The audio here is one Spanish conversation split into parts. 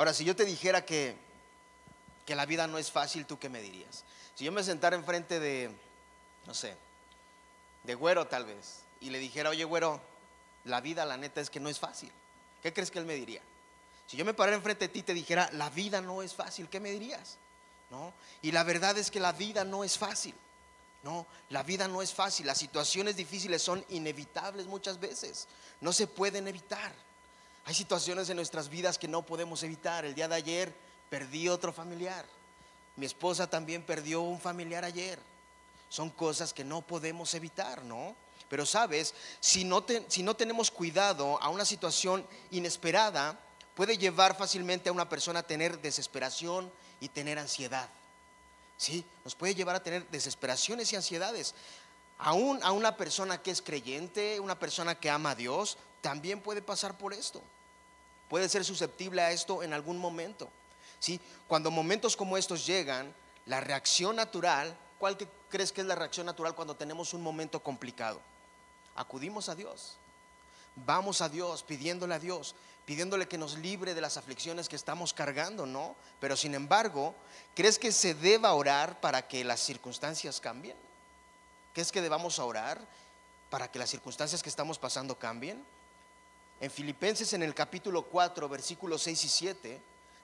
Ahora, si yo te dijera que, que la vida no es fácil, ¿tú qué me dirías? Si yo me sentara enfrente de, no sé, de güero tal vez, y le dijera, oye güero, la vida la neta es que no es fácil, ¿qué crees que él me diría? Si yo me parara enfrente de ti y te dijera, la vida no es fácil, ¿qué me dirías? ¿No? Y la verdad es que la vida no es fácil. No, la vida no es fácil. Las situaciones difíciles son inevitables muchas veces. No se pueden evitar. Hay situaciones en nuestras vidas que no podemos evitar. El día de ayer perdí otro familiar. Mi esposa también perdió un familiar ayer. Son cosas que no podemos evitar, ¿no? Pero sabes, si no, tenemos cuidado a una situación inesperada, puede llevar fácilmente a una persona a tener desesperación y tener ansiedad. ¿Sí? Nos puede llevar a tener desesperaciones y ansiedades. Aún a una persona que es creyente, una persona que ama a Dios, también puede pasar por esto. Puede ser susceptible a esto en algún momento. ¿Sí? Cuando momentos como estos llegan, la reacción natural, ¿cuál crees que es la reacción natural cuando tenemos un momento complicado? Acudimos a Dios. Vamos a Dios pidiéndole a Dios, pidiéndole que nos libre de las aflicciones que estamos cargando, ¿no? Pero sin embargo, ¿crees que se deba orar para que las circunstancias cambien? ¿Crees que debamos orar para que las circunstancias que estamos pasando cambien? En Filipenses en el capítulo 4, versículos 6 y 7,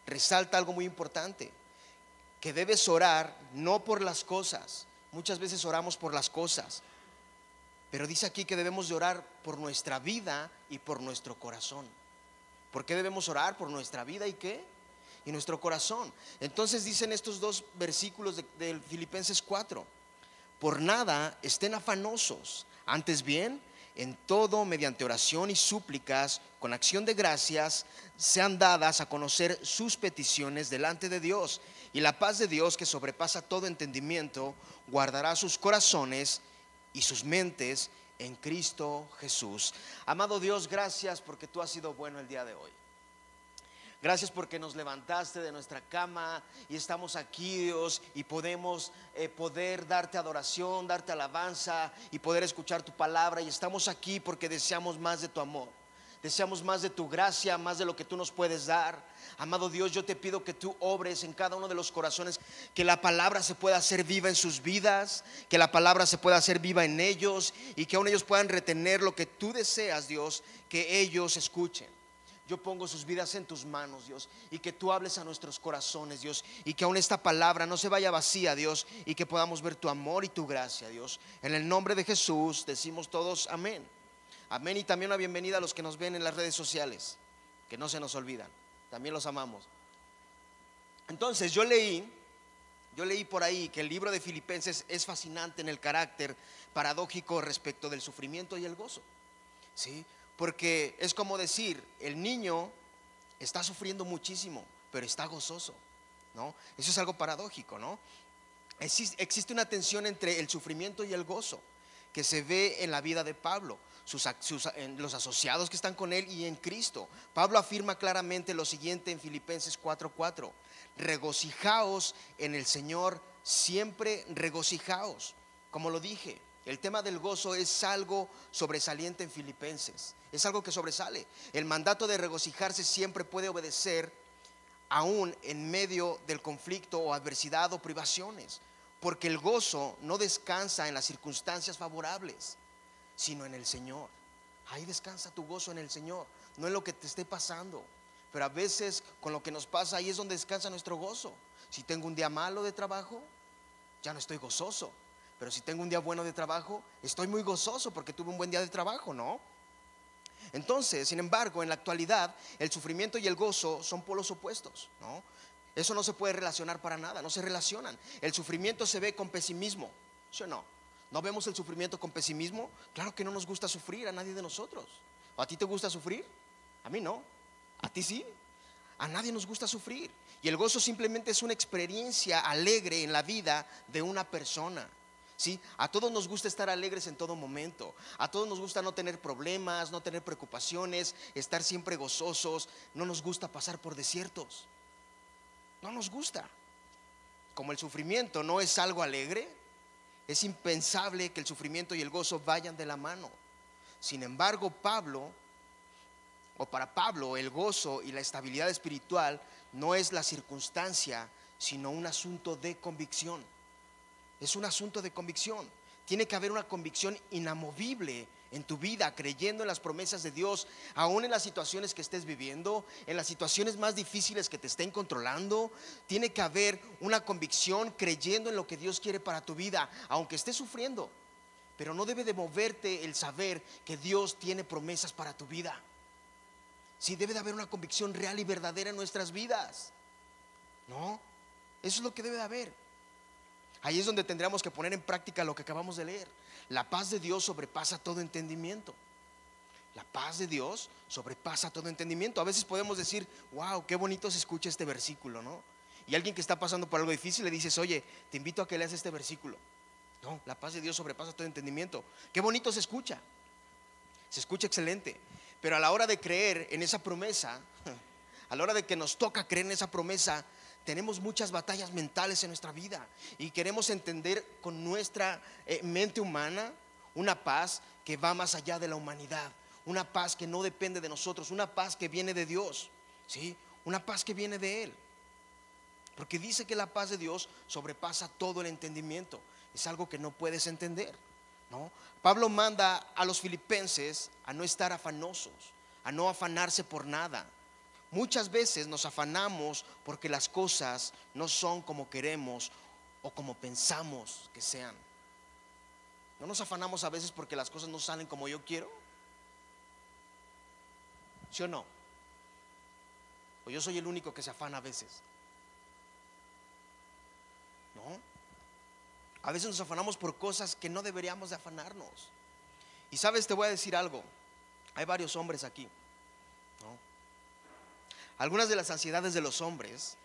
resalta algo muy importante, que debes orar no por las cosas, muchas veces oramos por las cosas, pero dice aquí que debemos de orar por nuestra vida y por nuestro corazón. ¿Por qué debemos orar? Por nuestra vida y qué? Y nuestro corazón. Entonces dicen estos dos versículos de, Filipenses 4. Por nada estén afanosos, antes bien, en todo, mediante oración y súplicas, con acción de gracias, sean dadas a conocer sus peticiones delante de Dios. Y la paz de Dios, que sobrepasa todo entendimiento, guardará sus corazones y sus mentes en Cristo Jesús. Amado Dios, gracias porque tú has sido bueno el día de hoy. Gracias porque nos levantaste de nuestra cama y estamos aquí, Dios, y podemos eh, poder darte adoración, darte alabanza y poder escuchar tu palabra. Y estamos aquí porque deseamos más de tu amor. Deseamos más de tu gracia, más de lo que tú nos puedes dar. Amado Dios, yo te pido que tú obres en cada uno de los corazones, que la palabra se pueda hacer viva en sus vidas, que la palabra se pueda hacer viva en ellos y que aún ellos puedan retener lo que tú deseas, Dios, que ellos escuchen. Yo pongo sus vidas en tus manos, Dios, y que tú hables a nuestros corazones, Dios, y que aún esta palabra no se vaya vacía, Dios, y que podamos ver tu amor y tu gracia, Dios. En el nombre de Jesús decimos todos amén. Amén y también una bienvenida a los que nos ven en las redes sociales, que no se nos olvidan. También los amamos. Entonces yo leí, yo leí por ahí que el libro de Filipenses es fascinante en el carácter paradójico respecto del sufrimiento y el gozo. ¿Sí? Porque es como decir, el niño está sufriendo muchísimo, pero está gozoso, ¿no? Eso es algo paradójico, ¿no? Existe una tensión entre el sufrimiento y el gozo que se ve en la vida de Pablo en los asociados que están con él y en Cristo. Pablo afirma claramente lo siguiente en Filipenses 4:4. Regocijaos en el Señor, siempre regocijaos. Como lo dije, el tema del gozo es algo sobresaliente en Filipenses. Es algo que sobresale. El mandato de regocijarse siempre puede obedecer aún en medio del conflicto o adversidad o privaciones. Porque el gozo no descansa en las circunstancias favorables sino en el Señor. Ahí descansa tu gozo en el Señor, no en lo que te esté pasando. Pero a veces con lo que nos pasa ahí es donde descansa nuestro gozo. Si tengo un día malo de trabajo, ya no estoy gozoso. Pero si tengo un día bueno de trabajo, estoy muy gozoso porque tuve un buen día de trabajo, ¿no? Entonces, sin embargo, en la actualidad, el sufrimiento y el gozo son polos opuestos, ¿no? Eso no se puede relacionar para nada, no se relacionan. El sufrimiento se ve con pesimismo, ¿sí o no? ¿No vemos el sufrimiento con pesimismo? Claro que no nos gusta sufrir a nadie de nosotros. ¿A ti te gusta sufrir? A mí no. ¿A ti sí? A nadie nos gusta sufrir. Y el gozo simplemente es una experiencia alegre en la vida de una persona. ¿Sí? A todos nos gusta estar alegres en todo momento. A todos nos gusta no tener problemas, no tener preocupaciones, estar siempre gozosos. No nos gusta pasar por desiertos. No nos gusta. Como el sufrimiento no es algo alegre, es impensable que el sufrimiento y el gozo vayan de la mano. Sin embargo, Pablo o para Pablo, el gozo y la estabilidad espiritual no es la circunstancia, sino un asunto de convicción. Es un asunto de convicción. Tiene que haber una convicción inamovible en tu vida, creyendo en las promesas de Dios, aún en las situaciones que estés viviendo, en las situaciones más difíciles que te estén controlando. Tiene que haber una convicción creyendo en lo que Dios quiere para tu vida, aunque estés sufriendo. Pero no debe de moverte el saber que Dios tiene promesas para tu vida. Sí, debe de haber una convicción real y verdadera en nuestras vidas. ¿No? Eso es lo que debe de haber. Ahí es donde tendríamos que poner en práctica lo que acabamos de leer. La paz de Dios sobrepasa todo entendimiento. La paz de Dios sobrepasa todo entendimiento. A veces podemos decir, wow, qué bonito se escucha este versículo, ¿no? Y alguien que está pasando por algo difícil le dices, oye, te invito a que leas este versículo. No, la paz de Dios sobrepasa todo entendimiento. Qué bonito se escucha. Se escucha excelente. Pero a la hora de creer en esa promesa, a la hora de que nos toca creer en esa promesa, tenemos muchas batallas mentales en nuestra vida y queremos entender con nuestra eh, mente humana una paz que va más allá de la humanidad, una paz que no depende de nosotros, una paz que viene de Dios, ¿sí? Una paz que viene de Él. Porque dice que la paz de Dios sobrepasa todo el entendimiento. Es algo que no puedes entender, ¿no? Pablo manda a los filipenses a no estar afanosos, a no afanarse por nada, Muchas veces nos afanamos porque las cosas no son como queremos o como pensamos que sean. ¿No nos afanamos a veces porque las cosas no salen como yo quiero? ¿Sí o no? O yo soy el único que se afana a veces. ¿No? A veces nos afanamos por cosas que no deberíamos de afanarnos. Y sabes, te voy a decir algo. Hay varios hombres aquí. Algunas de las ansiedades de los hombres,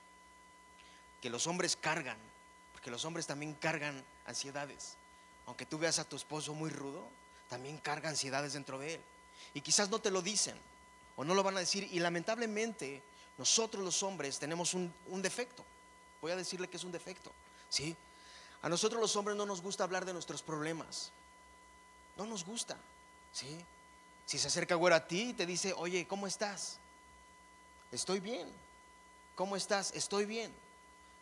que los hombres cargan, porque los hombres también cargan ansiedades. Aunque tú veas a tu esposo muy rudo, también carga ansiedades dentro de él. Y quizás no te lo dicen o no lo van a decir. Y lamentablemente nosotros los hombres tenemos un, defecto. Voy a decirle que es un defecto. ¿sí? A nosotros los hombres no nos gusta hablar de nuestros problemas. No nos gusta. ¿sí? Si se acerca güero a ti y te dice, oye, ¿cómo estás? Estoy bien. ¿Cómo estás? Estoy bien.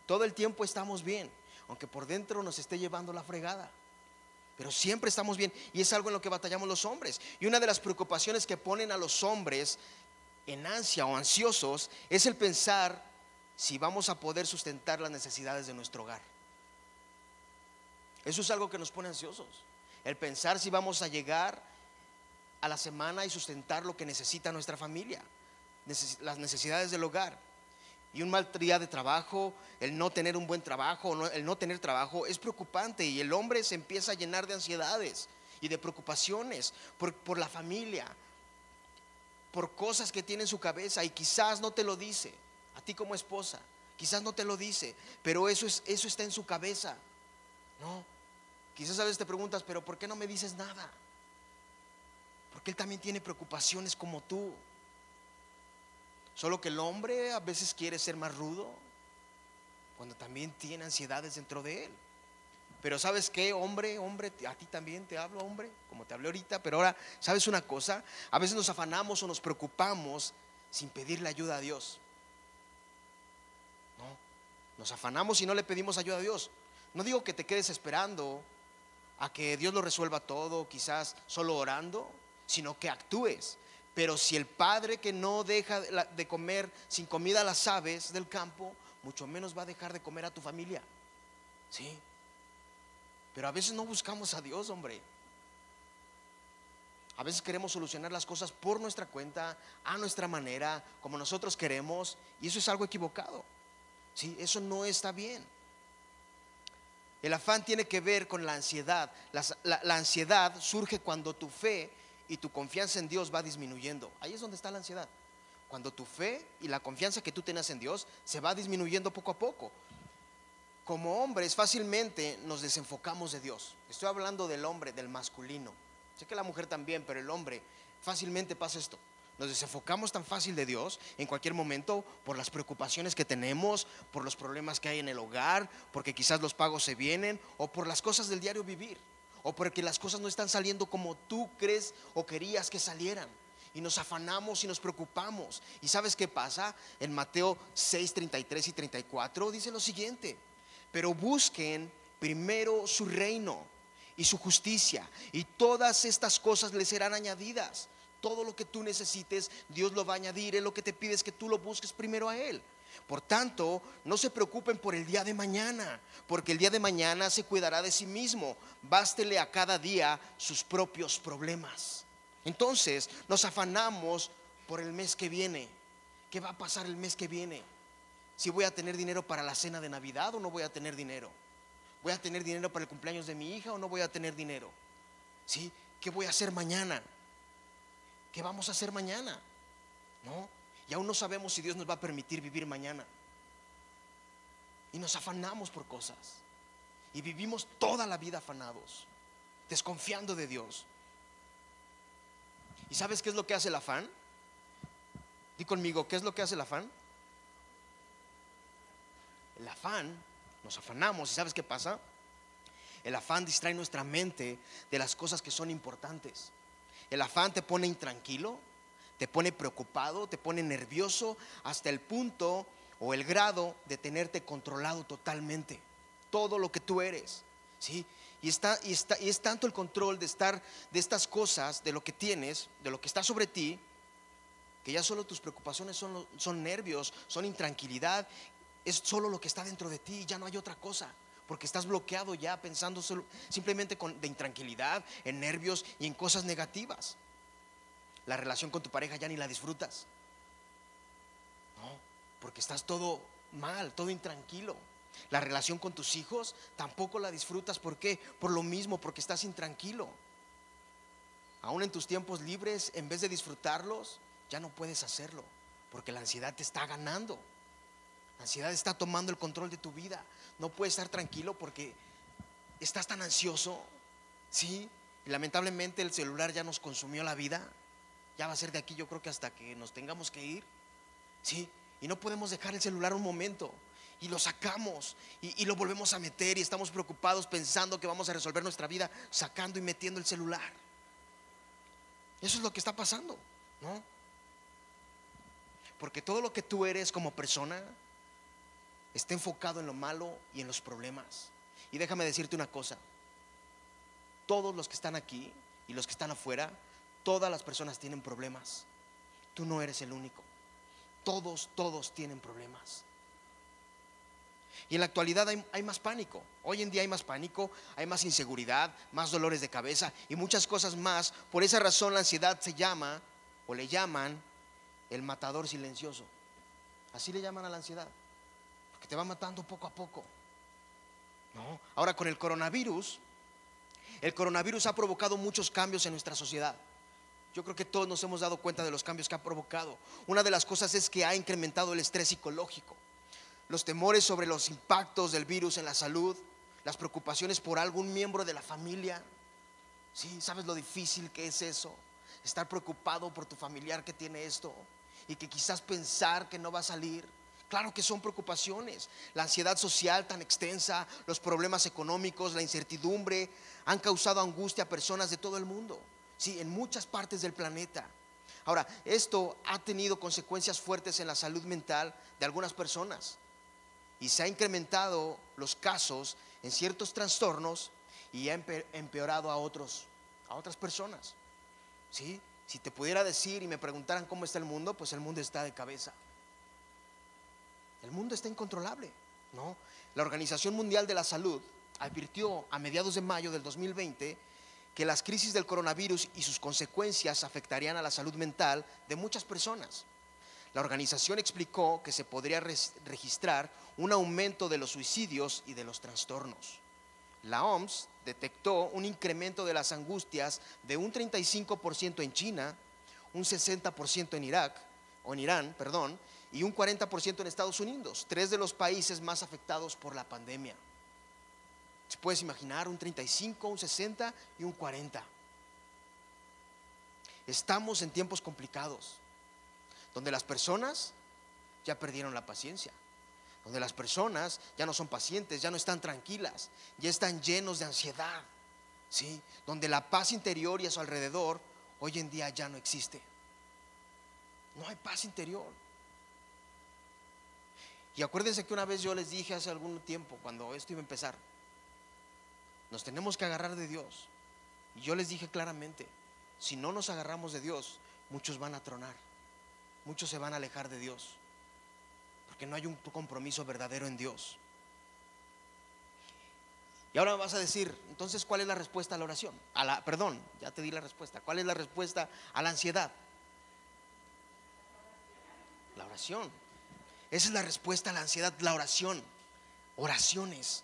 Todo el tiempo estamos bien, aunque por dentro nos esté llevando la fregada. Pero siempre estamos bien y es algo en lo que batallamos los hombres. Y una de las preocupaciones que ponen a los hombres en ansia o ansiosos es el pensar si vamos a poder sustentar las necesidades de nuestro hogar. Eso es algo que nos pone ansiosos. El pensar si vamos a llegar a la semana y sustentar lo que necesita nuestra familia las necesidades del hogar. Y un mal día de trabajo, el no tener un buen trabajo, el no tener trabajo es preocupante y el hombre se empieza a llenar de ansiedades y de preocupaciones por, por la familia, por cosas que tiene en su cabeza y quizás no te lo dice, a ti como esposa, quizás no te lo dice, pero eso, es, eso está en su cabeza. No, quizás a veces te preguntas, pero ¿por qué no me dices nada? Porque él también tiene preocupaciones como tú. Solo que el hombre a veces quiere ser más rudo cuando también tiene ansiedades dentro de él. Pero sabes qué, hombre, hombre, a ti también te hablo, hombre, como te hablé ahorita, pero ahora, ¿sabes una cosa? A veces nos afanamos o nos preocupamos sin pedirle ayuda a Dios. No, nos afanamos y no le pedimos ayuda a Dios. No digo que te quedes esperando a que Dios lo resuelva todo, quizás solo orando, sino que actúes. Pero si el padre que no deja de comer sin comida a las aves del campo, mucho menos va a dejar de comer a tu familia. ¿Sí? Pero a veces no buscamos a Dios, hombre. A veces queremos solucionar las cosas por nuestra cuenta, a nuestra manera, como nosotros queremos, y eso es algo equivocado. ¿Sí? Eso no está bien. El afán tiene que ver con la ansiedad. la ansiedad surge cuando tu fe y tu confianza en Dios va disminuyendo. Ahí es donde está la ansiedad. Cuando tu fe y la confianza que tú tienes en Dios se va disminuyendo poco a poco. Como hombres fácilmente nos desenfocamos de Dios. Estoy hablando del hombre, del masculino. Sé que la mujer también, pero el hombre fácilmente pasa esto. Nos desenfocamos tan fácil de Dios en cualquier momento por las preocupaciones que tenemos, por los problemas que hay en el hogar, porque quizás los pagos se vienen o por las cosas del diario vivir o porque las cosas no están saliendo como tú crees o querías que salieran. y nos afanamos y nos preocupamos. ¿Y sabes qué pasa? En Mateo 6, 33 y 34 dice lo siguiente, pero busquen primero su reino y su justicia y todas estas cosas les serán añadidas. Todo lo que tú necesites, Dios lo va a añadir. Él lo que te pide es que tú lo busques primero a Él. Por tanto, no se preocupen por el día de mañana, porque el día de mañana se cuidará de sí mismo. Bástele a cada día sus propios problemas. Entonces, nos afanamos por el mes que viene. ¿Qué va a pasar el mes que viene? Si voy a tener dinero para la cena de Navidad o no voy a tener dinero. ¿Voy a tener dinero para el cumpleaños de mi hija o no voy a tener dinero? ¿Sí? ¿Qué voy a hacer mañana? ¿Qué vamos a hacer mañana? ¿No? Y aún no sabemos si Dios nos va a permitir vivir mañana. Y nos afanamos por cosas. Y vivimos toda la vida afanados, desconfiando de Dios. ¿Y sabes qué es lo que hace el afán? Di conmigo, ¿qué es lo que hace el afán? El afán, nos afanamos y ¿sabes qué pasa? El afán distrae nuestra mente de las cosas que son importantes. El afán te pone intranquilo, te pone preocupado, te pone nervioso hasta el punto o el grado de tenerte controlado totalmente. Todo lo que tú eres, ¿sí? Y, está, y, está, y es tanto el control de estar de estas cosas, de lo que tienes, de lo que está sobre ti, que ya solo tus preocupaciones son, son nervios, son intranquilidad, es solo lo que está dentro de ti, ya no hay otra cosa porque estás bloqueado ya pensando simplemente con, de intranquilidad, en nervios y en cosas negativas. La relación con tu pareja ya ni la disfrutas. No, porque estás todo mal, todo intranquilo. La relación con tus hijos tampoco la disfrutas. ¿Por qué? Por lo mismo, porque estás intranquilo. Aún en tus tiempos libres, en vez de disfrutarlos, ya no puedes hacerlo, porque la ansiedad te está ganando. La ansiedad está tomando el control de tu vida. No puedes estar tranquilo porque estás tan ansioso. Sí, y lamentablemente el celular ya nos consumió la vida ya va a ser de aquí yo creo que hasta que nos tengamos que ir. ¿Sí? Y no podemos dejar el celular un momento. Y lo sacamos y, lo volvemos a meter y estamos preocupados pensando que vamos a resolver nuestra vida sacando y metiendo el celular. Eso es lo que está pasando, ¿no? Porque todo lo que tú eres como persona está enfocado en lo malo y en los problemas. Y déjame decirte una cosa, todos los que están aquí y los que están afuera Todas las personas tienen problemas. Tú no eres el único. Todos, todos tienen problemas. Y en la actualidad hay, más pánico. Hoy en día hay más pánico, hay más inseguridad, más dolores de cabeza y muchas cosas más. Por esa razón la ansiedad se llama o le llaman el matador silencioso. Así le llaman a la ansiedad. Porque te va matando poco a poco. ¿No? Ahora con el coronavirus, el coronavirus ha provocado muchos cambios en nuestra sociedad. Yo creo que todos nos hemos dado cuenta de los cambios que ha provocado. Una de las cosas es que ha incrementado el estrés psicológico, los temores sobre los impactos del virus en la salud, las preocupaciones por algún miembro de la familia. Sí, ¿sabes lo difícil que es eso? Estar preocupado por tu familiar que tiene esto y que quizás pensar que no va a salir. Claro que son preocupaciones. La ansiedad social tan extensa, los problemas económicos, la incertidumbre han causado angustia a personas de todo el mundo sí, en muchas partes del planeta. Ahora, esto ha tenido consecuencias fuertes en la salud mental de algunas personas y se ha incrementado los casos en ciertos trastornos y ha empeorado a otros, a otras personas. ¿Sí? Si te pudiera decir y me preguntaran cómo está el mundo, pues el mundo está de cabeza. El mundo está incontrolable, ¿no? La Organización Mundial de la Salud advirtió a mediados de mayo del 2020 que las crisis del coronavirus y sus consecuencias afectarían a la salud mental de muchas personas. La organización explicó que se podría registrar un aumento de los suicidios y de los trastornos. La OMS detectó un incremento de las angustias de un 35% en China, un 60% en Irak o en Irán, perdón, y un 40% en Estados Unidos, tres de los países más afectados por la pandemia. Si puedes imaginar un 35, un 60 y un 40. Estamos en tiempos complicados, donde las personas ya perdieron la paciencia, donde las personas ya no son pacientes, ya no están tranquilas, ya están llenos de ansiedad, ¿sí? Donde la paz interior y a su alrededor hoy en día ya no existe. No hay paz interior. Y acuérdense que una vez yo les dije hace algún tiempo, cuando esto iba a empezar, nos tenemos que agarrar de Dios. Y yo les dije claramente, si no nos agarramos de Dios, muchos van a tronar, muchos se van a alejar de Dios, porque no hay un compromiso verdadero en Dios. Y ahora vas a decir, entonces, ¿cuál es la respuesta a la oración? A la, perdón, ya te di la respuesta. ¿Cuál es la respuesta a la ansiedad? La oración. Esa es la respuesta a la ansiedad, la oración. Oraciones.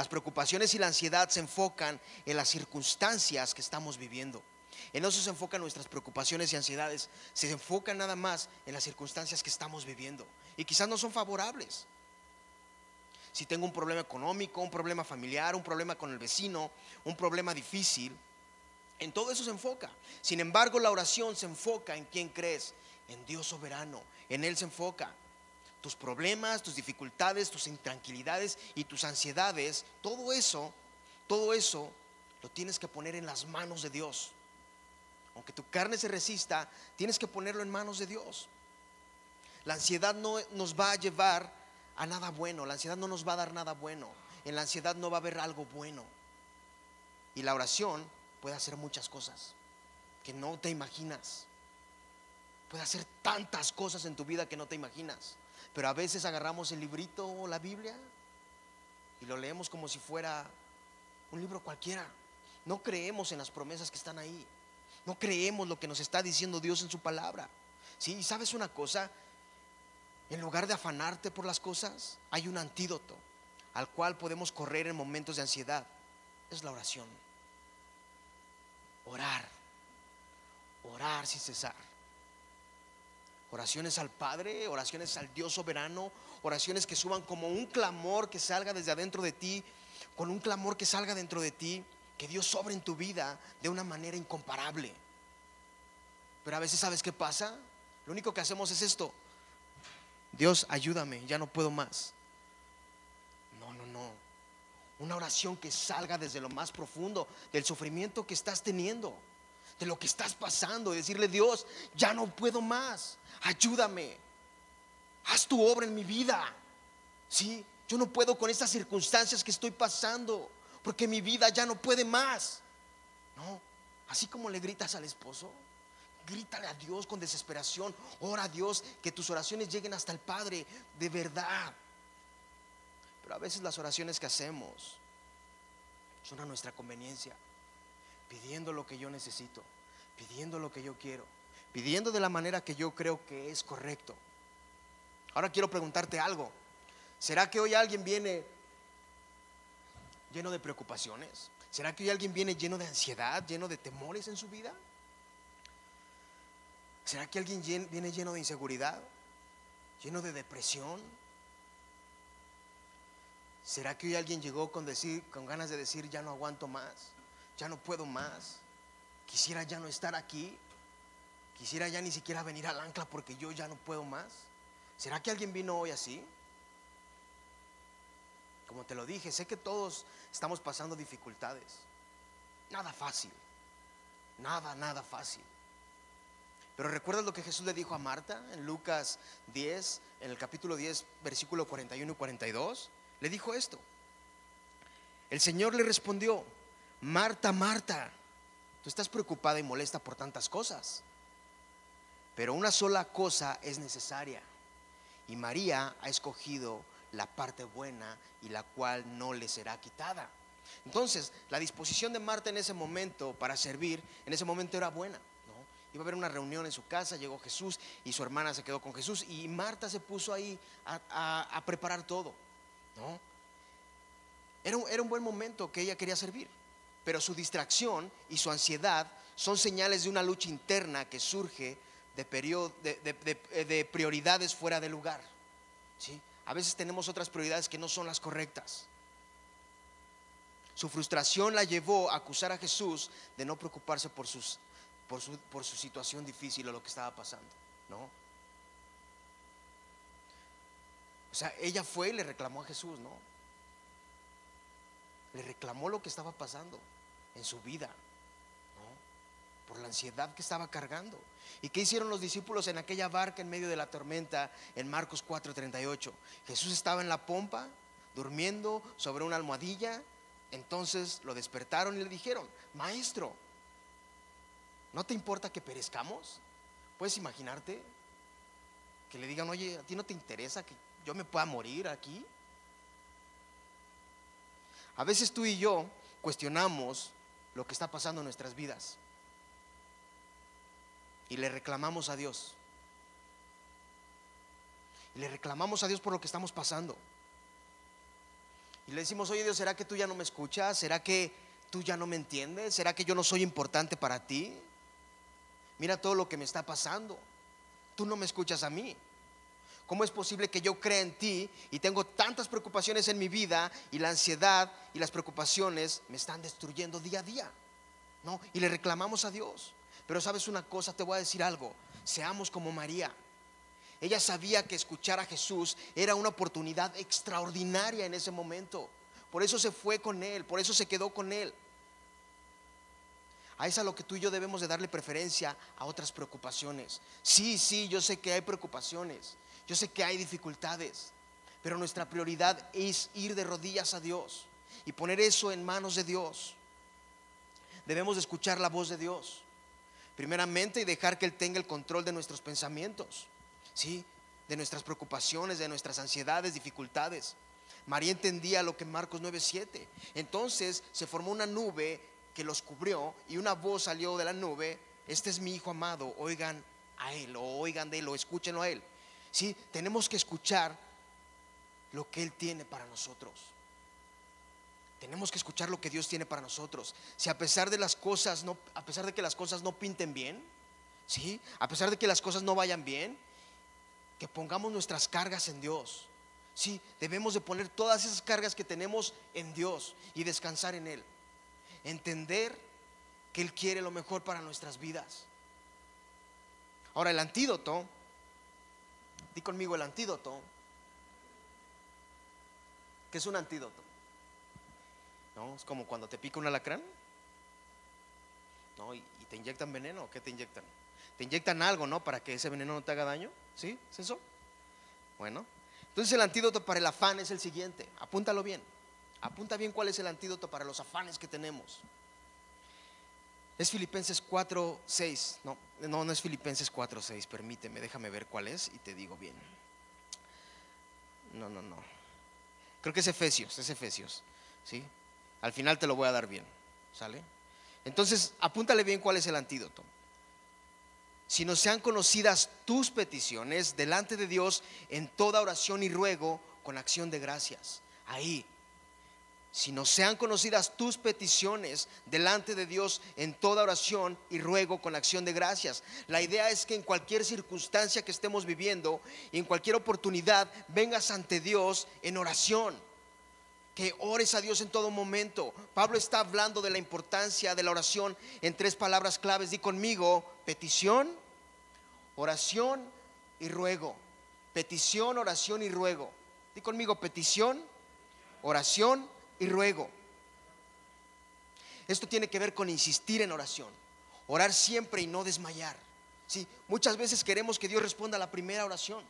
Las preocupaciones y la ansiedad se enfocan en las circunstancias que estamos viviendo. En eso se enfocan nuestras preocupaciones y ansiedades. Se enfocan nada más en las circunstancias que estamos viviendo. Y quizás no son favorables. Si tengo un problema económico, un problema familiar, un problema con el vecino, un problema difícil, en todo eso se enfoca. Sin embargo, la oración se enfoca en quién crees, en Dios soberano. En Él se enfoca. Tus problemas, tus dificultades, tus intranquilidades y tus ansiedades, todo eso, todo eso lo tienes que poner en las manos de Dios. Aunque tu carne se resista, tienes que ponerlo en manos de Dios. La ansiedad no nos va a llevar a nada bueno, la ansiedad no nos va a dar nada bueno. En la ansiedad no va a haber algo bueno. Y la oración puede hacer muchas cosas que no te imaginas. Puede hacer tantas cosas en tu vida que no te imaginas. Pero a veces agarramos el librito o la Biblia y lo leemos como si fuera un libro cualquiera. No creemos en las promesas que están ahí. No creemos lo que nos está diciendo Dios en su palabra. ¿Sí? ¿Y sabes una cosa? En lugar de afanarte por las cosas, hay un antídoto al cual podemos correr en momentos de ansiedad. Es la oración. Orar. Orar sin cesar. Oraciones al Padre, oraciones al Dios soberano, oraciones que suban como un clamor que salga desde adentro de ti, con un clamor que salga dentro de ti, que Dios sobre en tu vida de una manera incomparable. Pero a veces sabes qué pasa? Lo único que hacemos es esto. Dios, ayúdame, ya no puedo más. No, no, no. Una oración que salga desde lo más profundo del sufrimiento que estás teniendo de lo que estás pasando, decirle, Dios, ya no puedo más, ayúdame, haz tu obra en mi vida. Sí, yo no puedo con estas circunstancias que estoy pasando, porque mi vida ya no puede más. No, así como le gritas al esposo, grítale a Dios con desesperación, ora a Dios que tus oraciones lleguen hasta el Padre de verdad. Pero a veces las oraciones que hacemos son a nuestra conveniencia pidiendo lo que yo necesito, pidiendo lo que yo quiero, pidiendo de la manera que yo creo que es correcto. Ahora quiero preguntarte algo. ¿Será que hoy alguien viene lleno de preocupaciones? ¿Será que hoy alguien viene lleno de ansiedad, lleno de temores en su vida? ¿Será que alguien viene lleno de inseguridad? ¿Lleno de depresión? ¿Será que hoy alguien llegó con, decir, con ganas de decir ya no aguanto más? Ya no puedo más, quisiera ya no estar aquí, quisiera ya ni siquiera venir al ancla porque yo ya no puedo más. ¿Será que alguien vino hoy así? Como te lo dije, sé que todos estamos pasando dificultades. Nada fácil. Nada, nada fácil. Pero recuerdas lo que Jesús le dijo a Marta en Lucas 10, en el capítulo 10, versículo 41 y 42. Le dijo esto. El Señor le respondió, Marta, Marta, tú estás preocupada y molesta por tantas cosas, pero una sola cosa es necesaria. Y María ha escogido la parte buena y la cual no le será quitada. Entonces, la disposición de Marta en ese momento para servir, en ese momento era buena. ¿no? Iba a haber una reunión en su casa, llegó Jesús y su hermana se quedó con Jesús y Marta se puso ahí a, preparar todo. ¿no? Era, era un buen momento que ella quería servir pero su distracción y su ansiedad son señales de una lucha interna que surge de, de, prioridades fuera de lugar. ¿sí? A veces tenemos otras prioridades que no son las correctas. Su frustración la llevó a acusar a Jesús de no preocuparse por, su, por su situación difícil o lo que estaba pasando. ¿no? O sea, ella fue y le reclamó a Jesús, ¿no? Le reclamó lo que estaba pasando en su vida. por la ansiedad que estaba cargando. ¿Y qué hicieron los discípulos en aquella barca en medio de la tormenta en Marcos 4:38? Jesús estaba en la pompa, durmiendo sobre una almohadilla. Entonces lo despertaron y le dijeron, maestro, ¿no te importa que perezcamos? ¿Puedes imaginarte? Que le digan, oye, ¿a ti no te interesa que yo me pueda morir aquí? A veces tú y yo cuestionamos lo que está pasando en nuestras vidas y le reclamamos a Dios. Y le reclamamos a Dios por lo que estamos pasando. Y le decimos, oye Dios, ¿será que tú ya no me escuchas? ¿Será que tú ya no me entiendes? ¿Será que yo no soy importante para ti? Mira todo lo que me está pasando. Tú no me escuchas a mí. ¿Cómo es posible que yo crea en ti y tengo tantas preocupaciones en mi vida y la ansiedad y las preocupaciones me están destruyendo día a día? ¿No? Y le reclamamos a Dios. Pero sabes una cosa, te voy a decir algo. Seamos como María. Ella sabía que escuchar a Jesús era una oportunidad extraordinaria en ese momento. Por eso se fue con él, por eso se quedó con él. A eso lo que tú y yo debemos de darle preferencia a otras preocupaciones. Sí, sí, yo sé que hay preocupaciones. Yo sé que hay dificultades, pero nuestra prioridad es ir de rodillas a Dios y poner eso en manos de Dios. Debemos de escuchar la voz de Dios, primeramente, y dejar que Él tenga el control de nuestros pensamientos, ¿sí? de nuestras preocupaciones, de nuestras ansiedades, dificultades. María entendía lo que Marcos 9:7. Entonces se formó una nube que los cubrió y una voz salió de la nube, este es mi hijo amado, oigan a él, o oigan de él, o escúchenlo a él. ¿Sí? Tenemos que escuchar lo que Él tiene para nosotros. Tenemos que escuchar lo que Dios tiene para nosotros. Si a pesar de las cosas no, a pesar de que las cosas no pinten bien, ¿sí? A pesar de que las cosas no vayan bien, que pongamos nuestras cargas en Dios. Sí, debemos de poner todas esas cargas que tenemos en Dios y descansar en Él. Entender que Él quiere lo mejor para nuestras vidas. Ahora, el antídoto Di conmigo el antídoto. ¿Qué es un antídoto? ¿No? Es como cuando te pica un alacrán. ¿No? ¿Y, te inyectan veneno? ¿Qué te inyectan? Te inyectan algo, ¿no? Para que ese veneno no te haga daño. ¿Sí? ¿Es eso? Bueno. Entonces el antídoto para el afán es el siguiente. Apúntalo bien. Apunta bien cuál es el antídoto para los afanes que tenemos. Es Filipenses 4, 6. No, no, no es Filipenses 4, 6. Permíteme, déjame ver cuál es y te digo bien. No, no, no. Creo que es Efesios, es Efesios. ¿Sí? Al final te lo voy a dar bien. ¿Sale? Entonces, apúntale bien cuál es el antídoto. Si no sean conocidas tus peticiones delante de Dios en toda oración y ruego con acción de gracias. Ahí, si no sean conocidas tus peticiones delante de Dios en toda oración y ruego con acción de gracias. La idea es que en cualquier circunstancia que estemos viviendo y en cualquier oportunidad vengas ante Dios en oración. Que ores a Dios en todo momento. Pablo está hablando de la importancia de la oración en tres palabras claves. Di conmigo, petición, oración y ruego. Petición, oración y ruego. Di conmigo, petición, oración y ruego. Esto tiene que ver con insistir en oración, orar siempre y no desmayar. Sí, muchas veces queremos que Dios responda a la primera oración.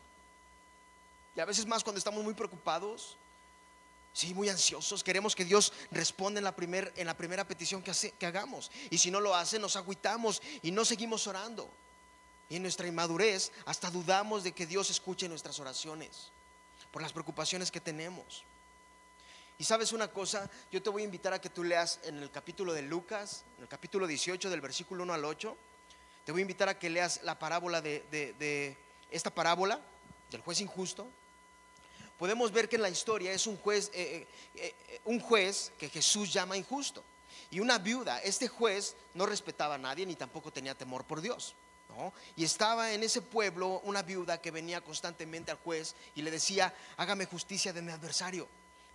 Y a veces más cuando estamos muy preocupados, sí, muy ansiosos, queremos que Dios responda en la, primer, en la primera petición que, que hagamos. Y si no lo hace, nos agüitamos y no seguimos orando. Y en nuestra inmadurez hasta dudamos de que Dios escuche nuestras oraciones por las preocupaciones que tenemos. Y sabes una cosa, yo te voy a invitar a que tú leas en el capítulo de Lucas, en el capítulo 18 del versículo 1 al 8, te voy a invitar a que leas la parábola de, esta parábola del juez injusto. Podemos ver que en la historia es un juez, eh, eh, eh, un juez que Jesús llama injusto. Y una viuda, este juez no respetaba a nadie ni tampoco tenía temor por Dios. Y estaba en ese pueblo una viuda que venía constantemente al juez y le decía, hágame justicia de mi adversario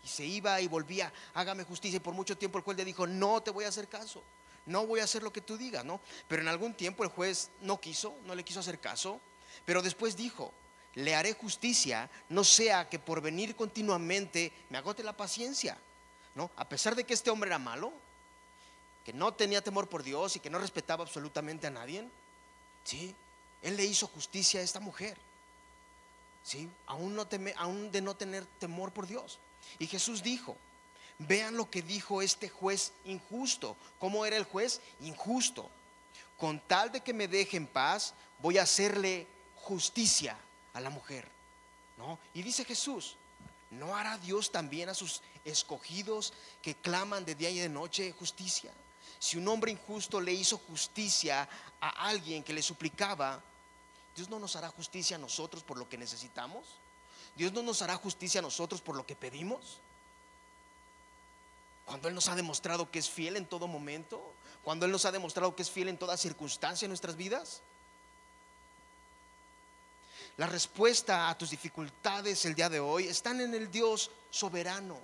se iba y volvía, hágame justicia. Y por mucho tiempo el juez le dijo, no te voy a hacer caso, no voy a hacer lo que tú digas, ¿no? Pero en algún tiempo el juez no quiso, no le quiso hacer caso, pero después dijo, le haré justicia, no sea que por venir continuamente me agote la paciencia, ¿no? A pesar de que este hombre era malo, que no tenía temor por Dios y que no respetaba absolutamente a nadie, ¿sí? Él le hizo justicia a esta mujer, ¿sí? Aún, no teme, aún de no tener temor por Dios. Y Jesús dijo, vean lo que dijo este juez injusto. ¿Cómo era el juez? Injusto. Con tal de que me deje en paz, voy a hacerle justicia a la mujer. ¿No? Y dice Jesús, ¿no hará Dios también a sus escogidos que claman de día y de noche justicia? Si un hombre injusto le hizo justicia a alguien que le suplicaba, Dios no nos hará justicia a nosotros por lo que necesitamos. Dios no nos hará justicia a nosotros por lo que pedimos. Cuando Él nos ha demostrado que es fiel en todo momento, cuando Él nos ha demostrado que es fiel en toda circunstancia en nuestras vidas. La respuesta a tus dificultades el día de hoy están en el Dios soberano,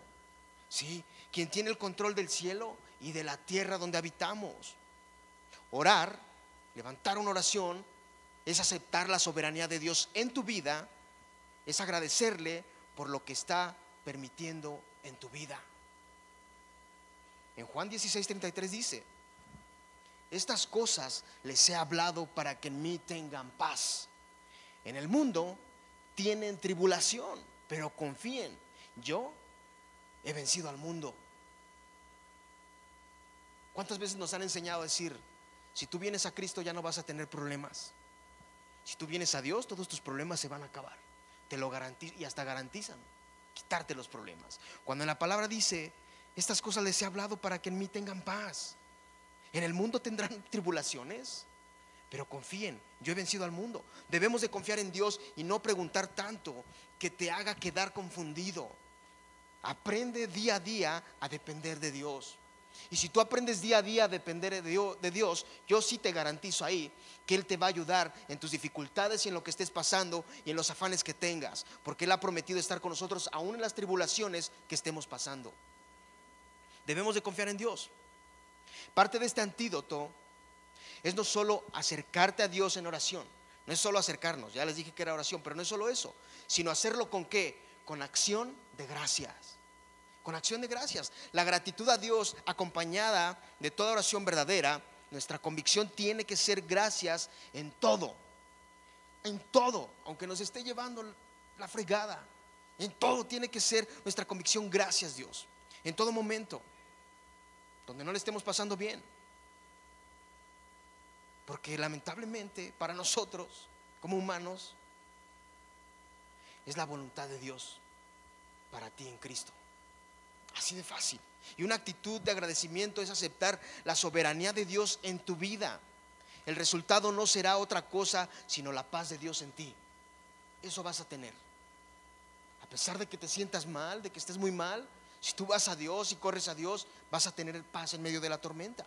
¿sí? Quien tiene el control del cielo y de la tierra donde habitamos. Orar, levantar una oración, es aceptar la soberanía de Dios en tu vida, es agradecerle por lo que está permitiendo en tu vida. En Juan 16:33 dice, estas cosas les he hablado para que en mí tengan paz. En el mundo tienen tribulación, pero confíen, yo he vencido al mundo. ¿Cuántas veces nos han enseñado a decir, si tú vienes a Cristo ya no vas a tener problemas? Si tú vienes a Dios, todos tus problemas se van a acabar. Te lo garantizan y hasta garantizan quitarte los problemas. Cuando en la palabra dice, estas cosas les he hablado para que en mí tengan paz. En el mundo tendrán tribulaciones, pero confíen, yo he vencido al mundo. Debemos de confiar en Dios y no preguntar tanto que te haga quedar confundido. Aprende día a día a depender de Dios. Y si tú aprendes día a día a depender de Dios, yo sí te garantizo ahí que Él te va a ayudar en tus dificultades y en lo que estés pasando y en los afanes que tengas, porque Él ha prometido estar con nosotros aún en las tribulaciones que estemos pasando. Debemos de confiar en Dios. Parte de este antídoto es no solo acercarte a Dios en oración, no es solo acercarnos, ya les dije que era oración, pero no es solo eso, sino hacerlo con qué? Con acción de gracias. Con acción de gracias. La gratitud a Dios acompañada de toda oración verdadera, nuestra convicción tiene que ser gracias en todo. En todo, aunque nos esté llevando la fregada. En todo tiene que ser nuestra convicción gracias Dios. En todo momento donde no le estemos pasando bien. Porque lamentablemente para nosotros, como humanos, es la voluntad de Dios para ti en Cristo. Así de fácil. Y una actitud de agradecimiento es aceptar la soberanía de Dios en tu vida. El resultado no será otra cosa sino la paz de Dios en ti. Eso vas a tener. A pesar de que te sientas mal, de que estés muy mal, si tú vas a Dios y corres a Dios, vas a tener paz en medio de la tormenta.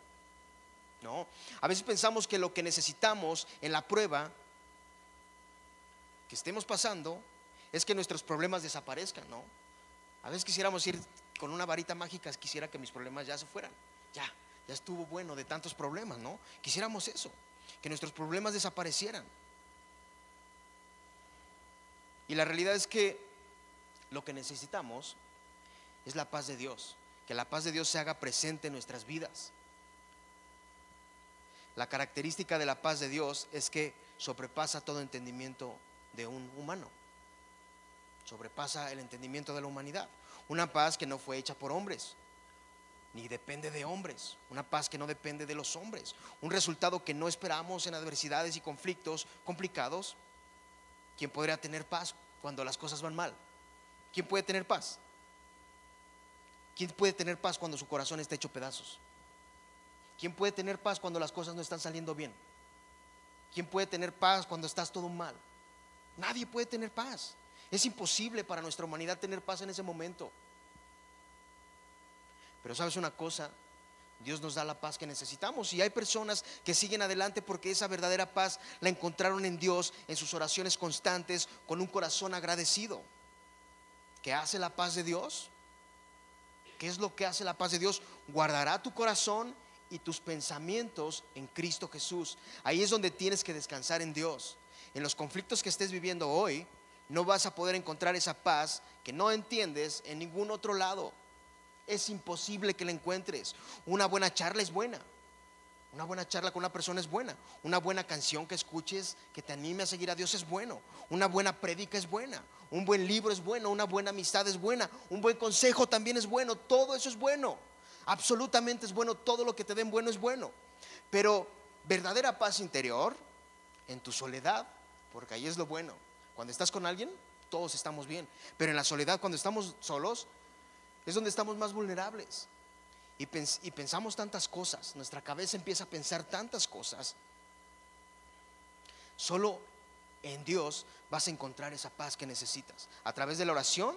No, a veces pensamos que lo que necesitamos en la prueba que estemos pasando es que nuestros problemas desaparezcan, ¿no? A veces quisiéramos ir con una varita mágica, quisiera que mis problemas ya se fueran. Ya, ya estuvo bueno de tantos problemas, ¿no? Quisiéramos eso, que nuestros problemas desaparecieran. Y la realidad es que lo que necesitamos es la paz de Dios. Que la paz de Dios se haga presente en nuestras vidas. La característica de la paz de Dios es que sobrepasa todo entendimiento de un humano. Sobrepasa el entendimiento de la humanidad. Una paz que no fue hecha por hombres, ni depende de hombres. Una paz que no depende de los hombres. Un resultado que no esperamos en adversidades y conflictos complicados. ¿Quién podría tener paz cuando las cosas van mal? ¿Quién puede tener paz? ¿Quién puede tener paz cuando su corazón está hecho pedazos? ¿Quién puede tener paz cuando las cosas no están saliendo bien? ¿Quién puede tener paz cuando estás todo mal? Nadie puede tener paz. Es imposible para nuestra humanidad tener paz en ese momento. Pero sabes una cosa, Dios nos da la paz que necesitamos y hay personas que siguen adelante porque esa verdadera paz la encontraron en Dios en sus oraciones constantes con un corazón agradecido. ¿Qué hace la paz de Dios? ¿Qué es lo que hace la paz de Dios? Guardará tu corazón y tus pensamientos en Cristo Jesús. Ahí es donde tienes que descansar en Dios. En los conflictos que estés viviendo hoy, no vas a poder encontrar esa paz que no entiendes en ningún otro lado. Es imposible que la encuentres. Una buena charla es buena. Una buena charla con una persona es buena. Una buena canción que escuches que te anime a seguir a Dios es bueno. Una buena prédica es buena. Un buen libro es bueno. Una buena amistad es buena. Un buen consejo también es bueno. Todo eso es bueno. Absolutamente es bueno. Todo lo que te den bueno es bueno. Pero verdadera paz interior en tu soledad, porque ahí es lo bueno. Cuando estás con alguien, todos estamos bien. Pero en la soledad, cuando estamos solos, es donde estamos más vulnerables. Y, pensamos tantas cosas, nuestra cabeza empieza a pensar tantas cosas. Solo en Dios vas a encontrar esa paz que necesitas, a través de la oración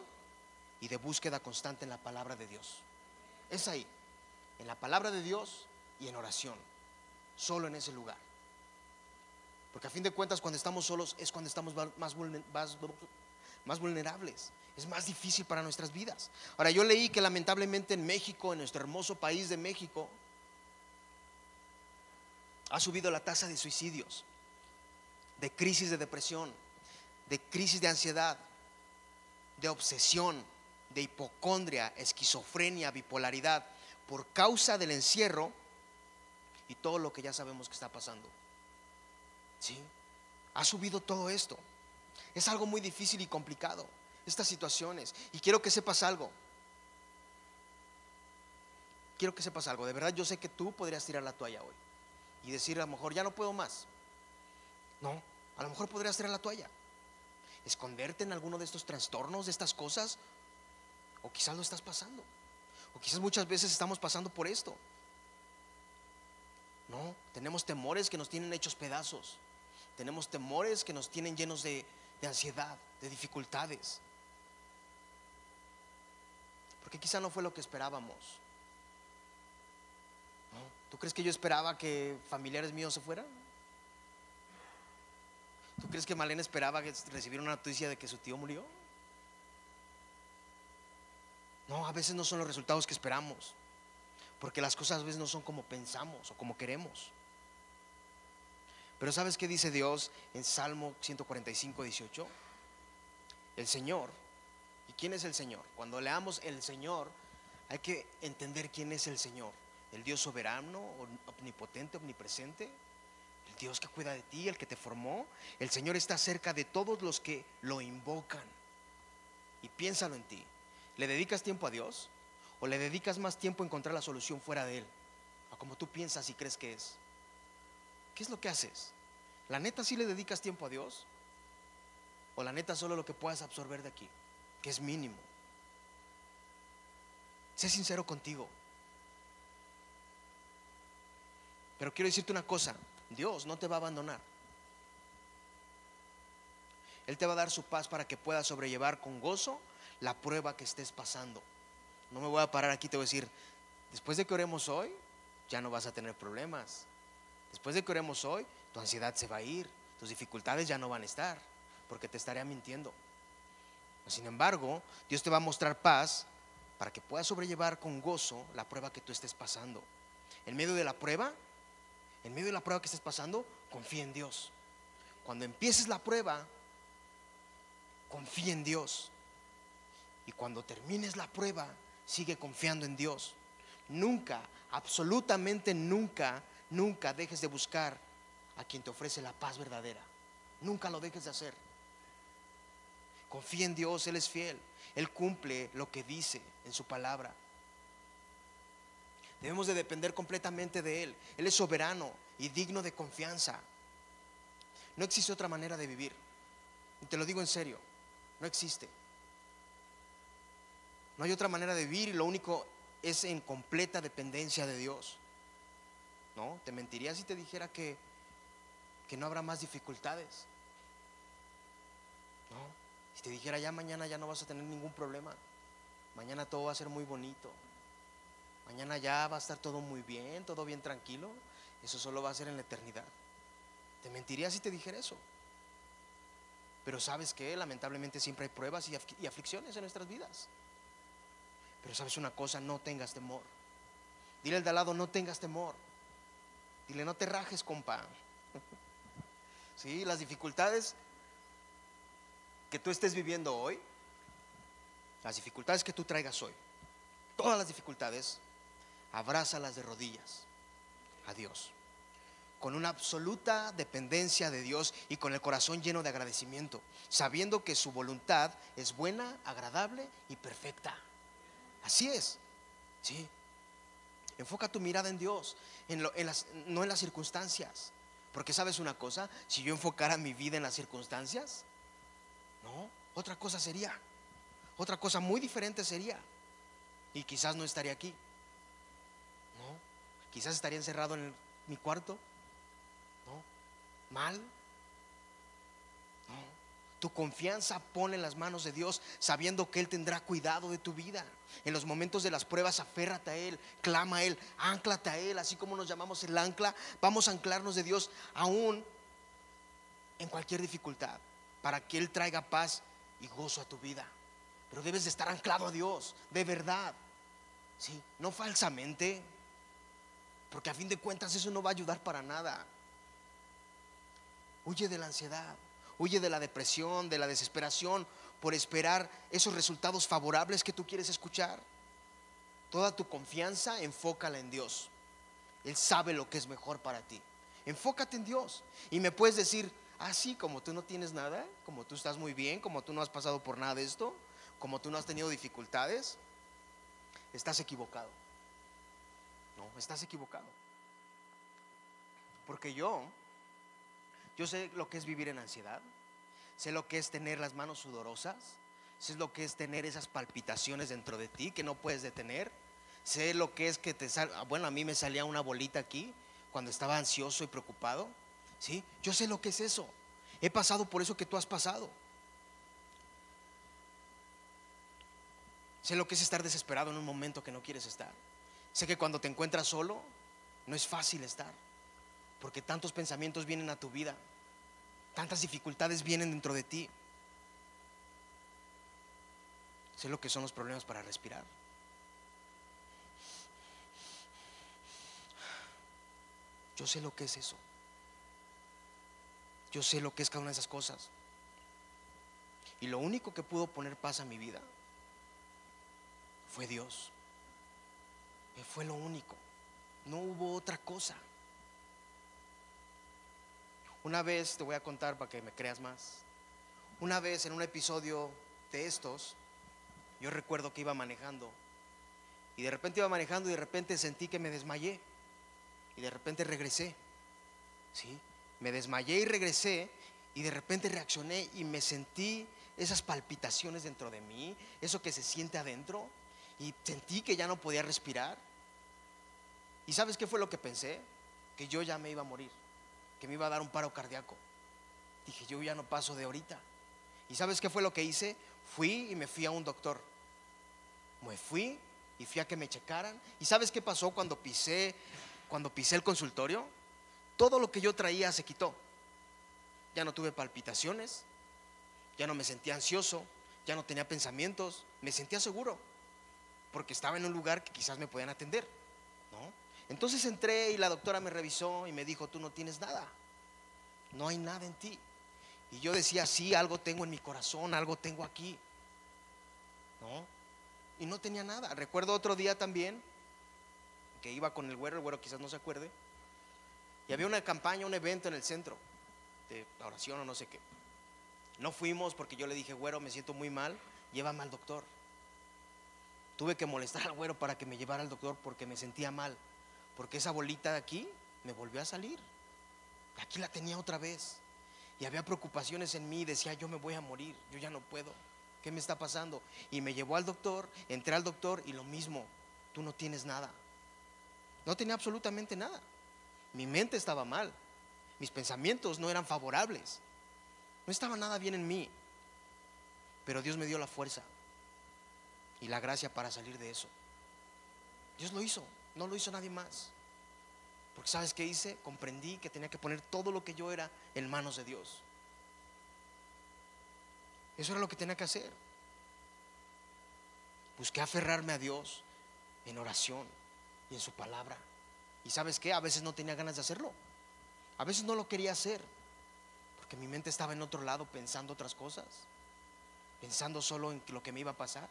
y de búsqueda constante en la palabra de Dios. Es ahí, en la palabra de Dios y en oración, solo en ese lugar. Porque a fin de cuentas cuando estamos solos es cuando estamos más, vulnerables. Es más difícil para nuestras vidas. Ahora, yo leí que lamentablemente en México, en nuestro hermoso país de México, ha subido la tasa de suicidios, de crisis de depresión, de crisis de ansiedad, de obsesión, de hipocondria, esquizofrenia, bipolaridad, por causa del encierro y todo lo que ya sabemos que está pasando. ¿Sí? Ha subido todo esto. Es algo muy difícil y complicado, estas situaciones. Y quiero que sepas algo. Quiero que sepas algo. De verdad yo sé que tú podrías tirar la toalla hoy y decir a lo mejor ya no puedo más. No, a lo mejor podrías tirar la toalla. Esconderte en alguno de estos trastornos, de estas cosas. O quizás lo estás pasando. O quizás muchas veces estamos pasando por esto. No, tenemos temores que nos tienen hechos pedazos. Tenemos temores que nos tienen llenos de, ansiedad, de dificultades. Porque quizá no fue lo que esperábamos. ¿Tú crees que yo esperaba que familiares míos se fueran? ¿Tú crees que Malena esperaba que recibiera una noticia de que su tío murió? No, a veces no son los resultados que esperamos. Porque las cosas a veces no son como pensamos o como queremos. Pero ¿sabes qué dice Dios en Salmo 145, 18? El Señor. ¿Y quién es el Señor? Cuando leamos el Señor, hay que entender quién es el Señor. El Dios soberano, omnipotente, omnipresente. El Dios que cuida de ti, el que te formó. El Señor está cerca de todos los que lo invocan. Y piénsalo en ti. ¿Le dedicas tiempo a Dios? ¿O le dedicas más tiempo a encontrar la solución fuera de Él? A como tú piensas y crees que es. ¿Qué es lo que haces? ¿La neta sí le dedicas tiempo a Dios? ¿O la neta solo lo que puedas absorber de aquí? Que es mínimo. Sé sincero contigo. Pero quiero decirte una cosa, Dios no te va a abandonar. Él te va a dar su paz para que puedas sobrellevar con gozo la prueba que estés pasando. No me voy a parar aquí, te voy a decir, después de que oremos hoy, ya no vas a tener problemas. Después de que oremos hoy, tu ansiedad se va a ir, tus dificultades ya no van a estar, porque te estaría mintiendo. Sin embargo, Dios te va a mostrar paz para que puedas sobrellevar con gozo la prueba que tú estés pasando. En medio de la prueba, en medio de la prueba que estés pasando, confía en Dios. Cuando empieces la prueba, confía en Dios. Y cuando termines la prueba, sigue confiando en Dios. Nunca, absolutamente nunca Nunca dejes de buscar a quien te ofrece la paz verdadera. Nunca lo dejes de hacer. Confía en Dios, Él es fiel. Él cumple lo que dice en su palabra. Debemos de depender completamente de Él. Él es soberano y digno de confianza. No existe otra manera de vivir. Y te lo digo en serio. No existe. No hay otra manera de vivir y lo único es en completa dependencia de Dios. No, te mentiría si te dijera que, que no habrá más dificultades. No, si te dijera ya mañana ya no vas a tener ningún problema. Mañana todo va a ser muy bonito. Mañana ya va a estar todo muy bien, todo bien tranquilo. Eso solo va a ser en la eternidad. Te mentiría si te dijera eso. Pero sabes que lamentablemente siempre hay pruebas y aflicciones en nuestras vidas. Pero sabes una cosa, no tengas temor. Dile al de al lado, no tengas temor. Dile, no te rajes, compa. Sí, las dificultades que tú estés viviendo hoy, las dificultades que tú traigas hoy, todas las dificultades, abrázalas de rodillas a Dios, con una absoluta dependencia de Dios y con el corazón lleno de agradecimiento, sabiendo que su voluntad es buena, agradable y perfecta. Así es, ¿sí? Enfoca tu mirada en Dios, en las, no en las circunstancias. Porque sabes una cosa, si yo enfocara mi vida en las circunstancias, no, otra cosa sería. Otra cosa muy diferente sería. Y quizás no estaría aquí. No, quizás estaría encerrado en mi cuarto. No, mal, tu confianza pone en las manos de Dios, sabiendo que Él tendrá cuidado de tu vida. En los momentos de las pruebas, aférrate a Él, clama a Él, anclate a Él, así como nos llamamos el ancla. Vamos a anclarnos de Dios aún en cualquier dificultad, para que Él traiga paz y gozo a tu vida. Pero debes de estar anclado a Dios, de verdad. Sí, no falsamente, porque a fin de cuentas eso no va a ayudar para nada. Huye de la ansiedad. Huye de la depresión, de la desesperación por esperar esos resultados favorables que tú quieres escuchar. Toda tu confianza enfócala en Dios. Él sabe lo que es mejor para ti. Enfócate en Dios. Y me puedes decir, así ah, como tú no tienes nada, como tú estás muy bien, como tú no has pasado por nada de esto, como tú no has tenido dificultades, estás equivocado. No, estás equivocado. Porque yo yo sé lo que es vivir en ansiedad, sé lo que es tener las manos sudorosas, sé lo que es tener esas palpitaciones dentro de ti que no puedes detener, sé lo que es que te salga, bueno, a mí me salía una bolita aquí cuando estaba ansioso y preocupado, ¿sí? Yo sé lo que es eso, he pasado por eso que tú has pasado. Sé lo que es estar desesperado en un momento que no quieres estar. Sé que cuando te encuentras solo, no es fácil estar. Porque tantos pensamientos vienen a tu vida, tantas dificultades vienen dentro de ti. Sé lo que son los problemas para respirar. Yo sé lo que es eso. Yo sé lo que es cada una de esas cosas. Y lo único que pudo poner paz a mi vida fue Dios. Fue lo único. No hubo otra cosa. Una vez, te voy a contar para que me creas más, una vez en un episodio de estos, yo recuerdo que iba manejando y de repente iba manejando y de repente sentí que me desmayé y de repente regresé. ¿Sí? Me desmayé y regresé y de repente reaccioné y me sentí esas palpitaciones dentro de mí, eso que se siente adentro y sentí que ya no podía respirar. ¿Y sabes qué fue lo que pensé? Que yo ya me iba a morir que me iba a dar un paro cardíaco. Dije, yo ya no paso de ahorita. ¿Y sabes qué fue lo que hice? Fui y me fui a un doctor. Me fui y fui a que me checaran. ¿Y sabes qué pasó cuando pisé, cuando pisé el consultorio? Todo lo que yo traía se quitó. Ya no tuve palpitaciones, ya no me sentía ansioso, ya no tenía pensamientos, me sentía seguro, porque estaba en un lugar que quizás me podían atender, ¿no? Entonces entré y la doctora me revisó y me dijo, tú no tienes nada, no hay nada en ti. Y yo decía, sí, algo tengo en mi corazón, algo tengo aquí. ¿No? Y no tenía nada. Recuerdo otro día también que iba con el güero, el güero quizás no se acuerde, y había una campaña, un evento en el centro de oración o no sé qué. No fuimos porque yo le dije, güero, me siento muy mal, llévame al doctor. Tuve que molestar al güero para que me llevara al doctor porque me sentía mal porque esa bolita de aquí me volvió a salir. Aquí la tenía otra vez. Y había preocupaciones en mí, decía, yo me voy a morir, yo ya no puedo. ¿Qué me está pasando? Y me llevó al doctor, entré al doctor y lo mismo, tú no tienes nada. No tenía absolutamente nada. Mi mente estaba mal. Mis pensamientos no eran favorables. No estaba nada bien en mí. Pero Dios me dio la fuerza y la gracia para salir de eso. Dios lo hizo. No lo hizo nadie más. Porque sabes qué hice? Comprendí que tenía que poner todo lo que yo era en manos de Dios. Eso era lo que tenía que hacer. Busqué aferrarme a Dios en oración y en su palabra. Y sabes qué? A veces no tenía ganas de hacerlo. A veces no lo quería hacer. Porque mi mente estaba en otro lado pensando otras cosas. Pensando solo en lo que me iba a pasar.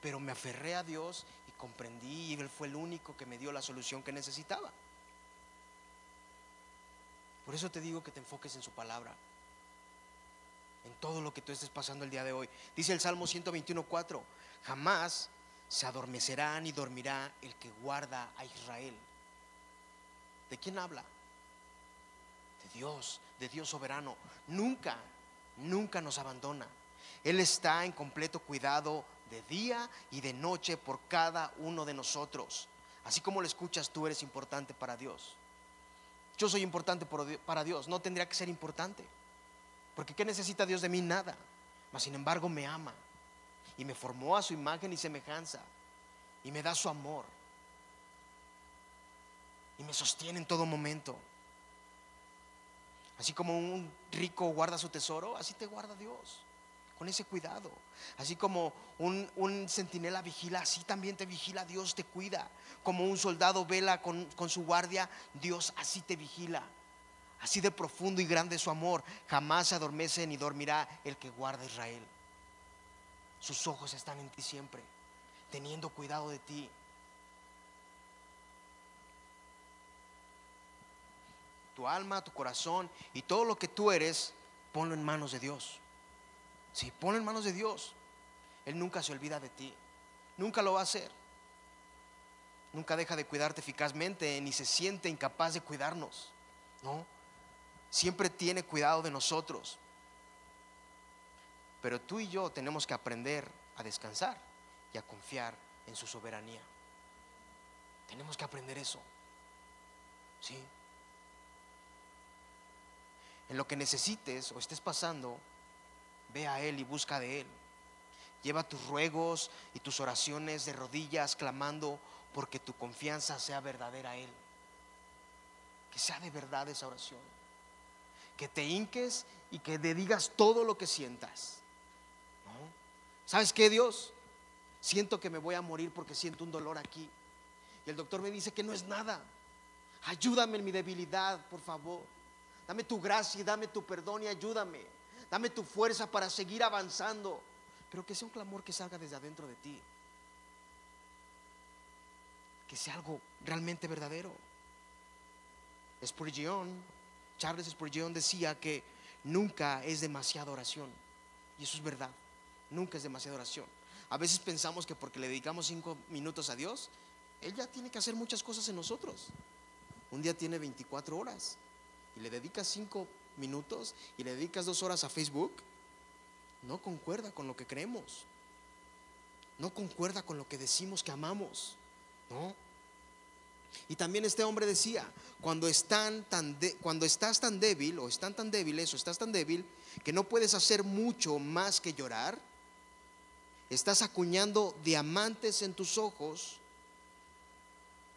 Pero me aferré a Dios y comprendí y Él fue el único que me dio la solución que necesitaba. Por eso te digo que te enfoques en su palabra, en todo lo que tú estés pasando el día de hoy. Dice el Salmo 121.4, jamás se adormecerá ni dormirá el que guarda a Israel. ¿De quién habla? De Dios, de Dios soberano. Nunca, nunca nos abandona. Él está en completo cuidado de día y de noche por cada uno de nosotros. Así como lo escuchas, tú eres importante para Dios. Yo soy importante para Dios, no tendría que ser importante. Porque ¿qué necesita Dios de mí? Nada. Mas sin embargo me ama y me formó a su imagen y semejanza y me da su amor y me sostiene en todo momento. Así como un rico guarda su tesoro, así te guarda Dios, con ese cuidado. Así como un, un centinela vigila, así también te vigila, Dios te cuida. Como un soldado vela con, con su guardia, Dios así te vigila. Así de profundo y grande su amor, jamás se adormece ni dormirá el que guarda Israel. Sus ojos están en ti siempre, teniendo cuidado de ti. Tu alma, tu corazón y todo lo que tú eres, ponlo en manos de Dios. Sí, ponlo en manos de Dios. Él nunca se olvida de ti. Nunca lo va a hacer. Nunca deja de cuidarte eficazmente ni se siente incapaz de cuidarnos. No. Siempre tiene cuidado de nosotros. Pero tú y yo tenemos que aprender a descansar y a confiar en su soberanía. Tenemos que aprender eso. ¿Sí? En lo que necesites o estés pasando, ve a Él y busca de Él. Lleva tus ruegos y tus oraciones de rodillas clamando porque tu confianza sea verdadera a Él. Que sea de verdad esa oración. Que te hinques y que te digas todo lo que sientas. ¿Sabes qué, Dios? Siento que me voy a morir porque siento un dolor aquí. Y el doctor me dice que no es nada. Ayúdame en mi debilidad, por favor. Dame tu gracia dame tu perdón y ayúdame. Dame tu fuerza para seguir avanzando. Pero que sea un clamor que salga desde adentro de ti. Que sea algo realmente verdadero. Spurgeon, Charles Spurgeon decía que nunca es demasiada oración. Y eso es verdad. Nunca es demasiada oración. A veces pensamos que porque le dedicamos cinco minutos a Dios, Él ya tiene que hacer muchas cosas en nosotros. Un día tiene 24 horas y le dedicas cinco minutos y le dedicas dos horas a Facebook, no concuerda con lo que creemos. No concuerda con lo que decimos que amamos. ¿No? Y también este hombre decía, cuando, están tan cuando estás tan débil o están tan débiles o estás tan débil que no puedes hacer mucho más que llorar, estás acuñando diamantes en tus ojos.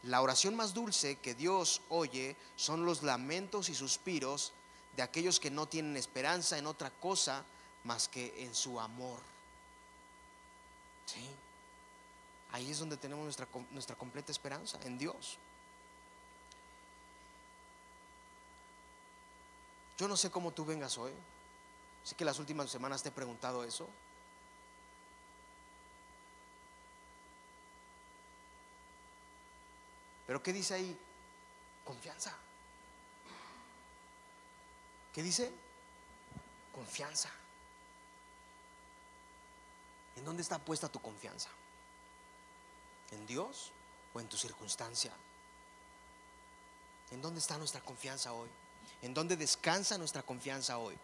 La oración más dulce que Dios oye son los lamentos y suspiros de aquellos que no tienen esperanza en otra cosa más que en su amor. ¿Sí? Ahí es donde tenemos nuestra, nuestra completa esperanza, en Dios. Yo no sé cómo tú vengas hoy. Sé que las últimas semanas te he preguntado eso. Pero ¿qué dice ahí? Confianza. ¿Qué dice? Confianza. ¿En dónde está puesta tu confianza? ¿En Dios o en tu circunstancia? ¿En dónde está nuestra confianza hoy? ¿En dónde descansa nuestra confianza hoy?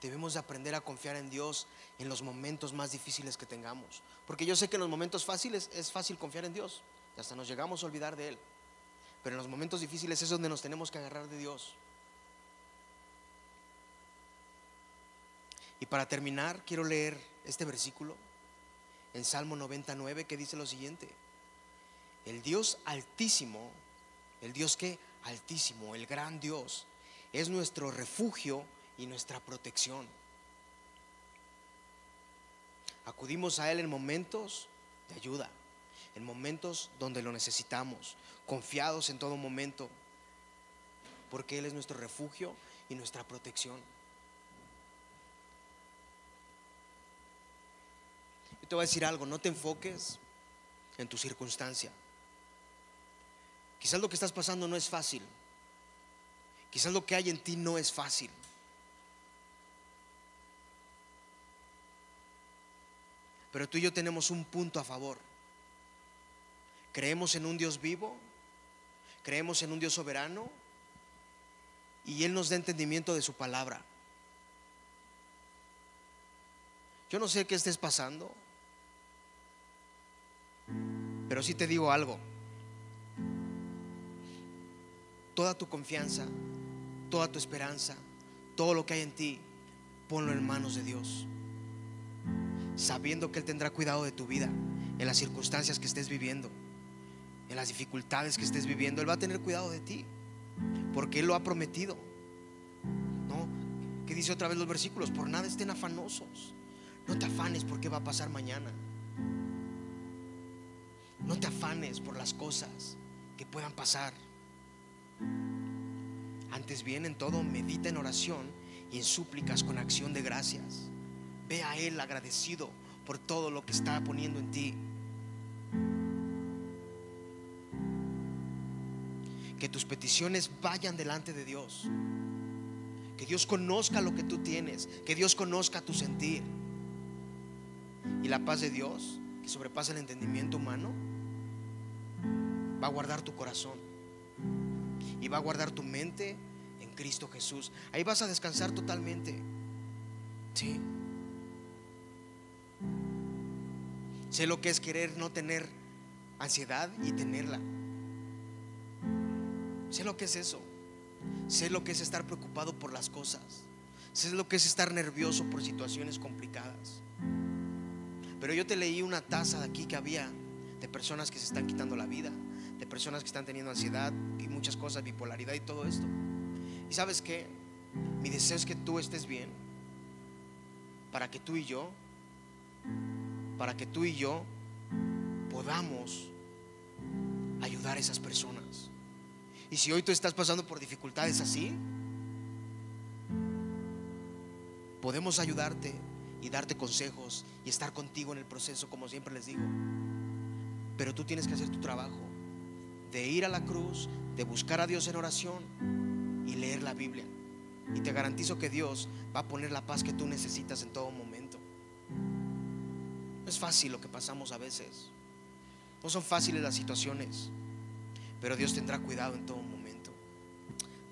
Debemos de aprender a confiar en Dios en los momentos más difíciles que tengamos. Porque yo sé que en los momentos fáciles es fácil confiar en Dios. Hasta nos llegamos a olvidar de Él. Pero en los momentos difíciles es donde nos tenemos que agarrar de Dios. Y para terminar, quiero leer este versículo en Salmo 99 que dice lo siguiente. El Dios altísimo, el Dios que altísimo, el gran Dios, es nuestro refugio y nuestra protección. Acudimos a Él en momentos de ayuda, en momentos donde lo necesitamos, confiados en todo momento, porque Él es nuestro refugio y nuestra protección. Yo te voy a decir algo, no te enfoques en tu circunstancia. Quizás lo que estás pasando no es fácil. Quizás lo que hay en ti no es fácil. Pero tú y yo tenemos un punto a favor. Creemos en un Dios vivo, creemos en un Dios soberano y Él nos da entendimiento de su palabra. Yo no sé qué estés pasando, pero sí te digo algo. Toda tu confianza, toda tu esperanza, todo lo que hay en ti, ponlo en manos de Dios. Sabiendo que Él tendrá cuidado de tu vida, en las circunstancias que estés viviendo, en las dificultades que estés viviendo. Él va a tener cuidado de ti, porque Él lo ha prometido. ¿No? ¿Qué dice otra vez los versículos? Por nada estén afanosos. No te afanes por qué va a pasar mañana. No te afanes por las cosas que puedan pasar. Antes bien, en todo, medita en oración y en súplicas con acción de gracias. Ve a Él agradecido por todo lo que está poniendo en ti. Que tus peticiones vayan delante de Dios. Que Dios conozca lo que tú tienes. Que Dios conozca tu sentir. Y la paz de Dios, que sobrepasa el entendimiento humano, va a guardar tu corazón. Y va a guardar tu mente en Cristo Jesús. Ahí vas a descansar totalmente. Sí. Sé lo que es querer no tener ansiedad y tenerla. Sé lo que es eso. Sé lo que es estar preocupado por las cosas. Sé lo que es estar nervioso por situaciones complicadas. Pero yo te leí una taza de aquí que había de personas que se están quitando la vida, de personas que están teniendo ansiedad y muchas cosas, bipolaridad y todo esto. Y sabes que mi deseo es que tú estés bien para que tú y yo, para que tú y yo podamos ayudar a esas personas. Y si hoy tú estás pasando por dificultades así, podemos ayudarte y darte consejos y estar contigo en el proceso, como siempre les digo. Pero tú tienes que hacer tu trabajo de ir a la cruz, de buscar a Dios en oración y leer la Biblia. Y te garantizo que Dios va a poner la paz que tú necesitas en todo momento. No es fácil lo que pasamos a veces. No son fáciles las situaciones, pero Dios tendrá cuidado en todo momento.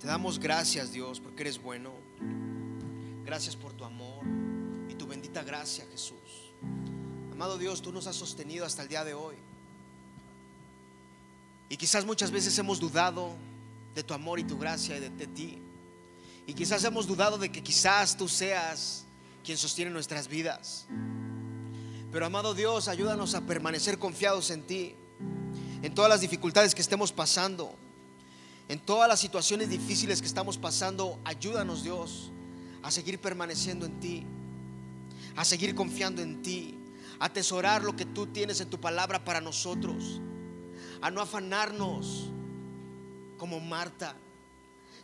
Te damos gracias, Dios, porque eres bueno. Gracias por tu amor y tu bendita gracia, Jesús. Amado Dios, tú nos has sostenido hasta el día de hoy. Y quizás muchas veces hemos dudado de tu amor y tu gracia y de, ti. Y quizás hemos dudado de que quizás tú seas quien sostiene nuestras vidas. Pero amado Dios, ayúdanos a permanecer confiados en ti, en todas las dificultades que estemos pasando, en todas las situaciones difíciles que estamos pasando. Ayúdanos Dios a seguir permaneciendo en ti, a seguir confiando en ti, a atesorar lo que tú tienes en tu palabra para nosotros, a no afanarnos como Marta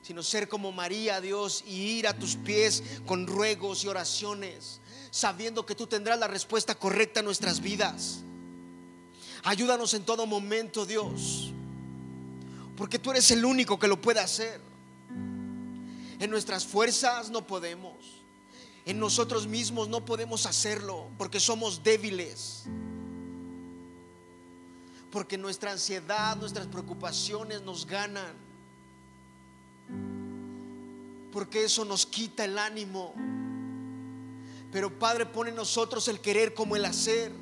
sino ser como María, Dios, y ir a tus pies con ruegos y oraciones, sabiendo que tú tendrás la respuesta correcta en nuestras vidas. Ayúdanos en todo momento, Dios, porque tú eres el único que lo puede hacer. En nuestras fuerzas no podemos, en nosotros mismos no podemos hacerlo, porque somos débiles. Porque nuestra ansiedad, nuestras preocupaciones nos ganan porque eso nos quita el ánimo. Pero Padre, pone en nosotros el querer como el hacer.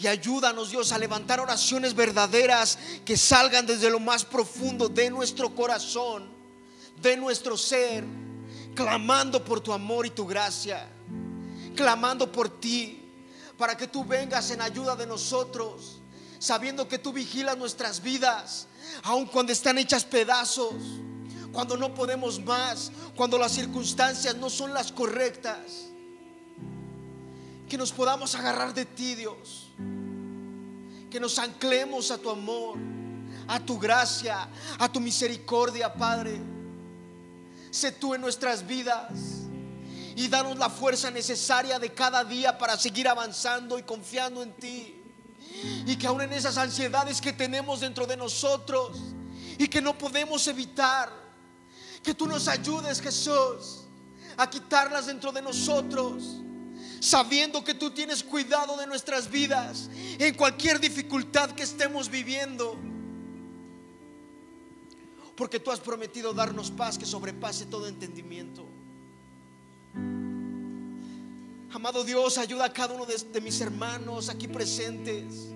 Y ayúdanos, Dios, a levantar oraciones verdaderas que salgan desde lo más profundo de nuestro corazón, de nuestro ser, clamando por tu amor y tu gracia, clamando por ti, para que tú vengas en ayuda de nosotros, sabiendo que tú vigilas nuestras vidas, aun cuando están hechas pedazos cuando no podemos más, cuando las circunstancias no son las correctas. Que nos podamos agarrar de ti, Dios. Que nos anclemos a tu amor, a tu gracia, a tu misericordia, Padre. Sé tú en nuestras vidas. y danos la fuerza necesaria de cada día para seguir avanzando y confiando en ti. Y que aún en esas ansiedades que tenemos dentro de nosotros y que no podemos evitar, que tú nos ayudes, Jesús, a quitarlas dentro de nosotros, sabiendo que tú tienes cuidado de nuestras vidas en cualquier dificultad que estemos viviendo. Porque tú has prometido darnos paz que sobrepase todo entendimiento. Amado Dios, ayuda a cada uno de, mis hermanos aquí presentes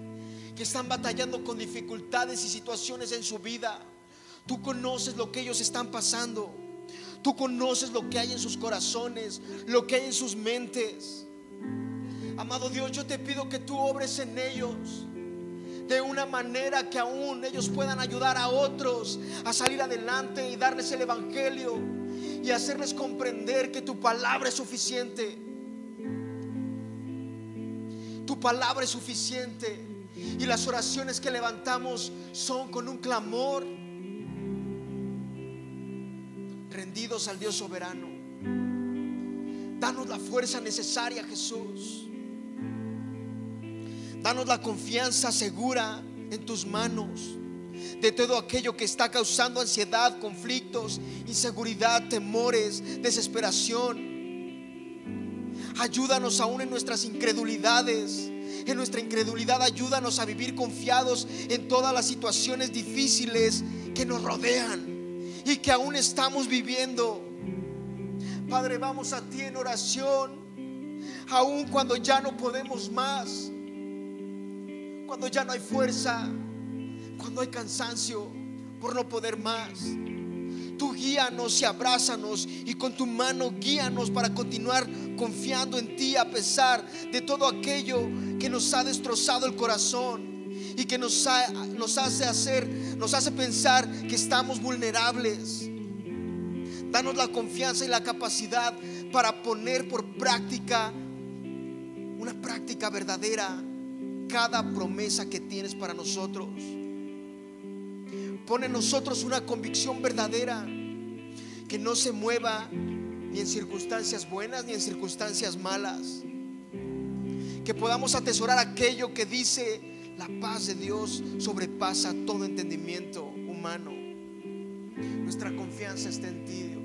que están batallando con dificultades y situaciones en su vida. Tú conoces lo que ellos están pasando. Tú conoces lo que hay en sus corazones, lo que hay en sus mentes. Amado Dios, yo te pido que tú obres en ellos de una manera que aún ellos puedan ayudar a otros a salir adelante y darles el Evangelio y hacerles comprender que tu palabra es suficiente tu palabra es suficiente. Y las oraciones que levantamos son con un clamor rendidos al Dios soberano. Danos la fuerza necesaria, Jesús. Danos la confianza segura en tus manos de todo aquello que está causando ansiedad, conflictos, inseguridad, temores, desesperación. Ayúdanos aún en nuestras incredulidades. En nuestra incredulidad ayúdanos a vivir confiados en todas las situaciones difíciles que nos rodean y que aún estamos viviendo. Padre, vamos a ti en oración, aún cuando ya no podemos más, cuando ya no hay fuerza, cuando hay cansancio por no poder más. Tú guíanos y abrázanos y con tu mano guíanos para continuar confiando en ti a pesar de todo aquello que nos ha destrozado el corazón y que nos, nos hace hacer, nos hace pensar que estamos vulnerables. Danos la confianza y la capacidad para poner por práctica una práctica verdadera cada promesa que tienes para nosotros. Pone en nosotros una convicción verdadera que no se mueva ni en circunstancias buenas ni en circunstancias malas. Que podamos atesorar aquello que dice la paz de Dios sobrepasa todo entendimiento humano. Nuestra confianza está en ti, Dios.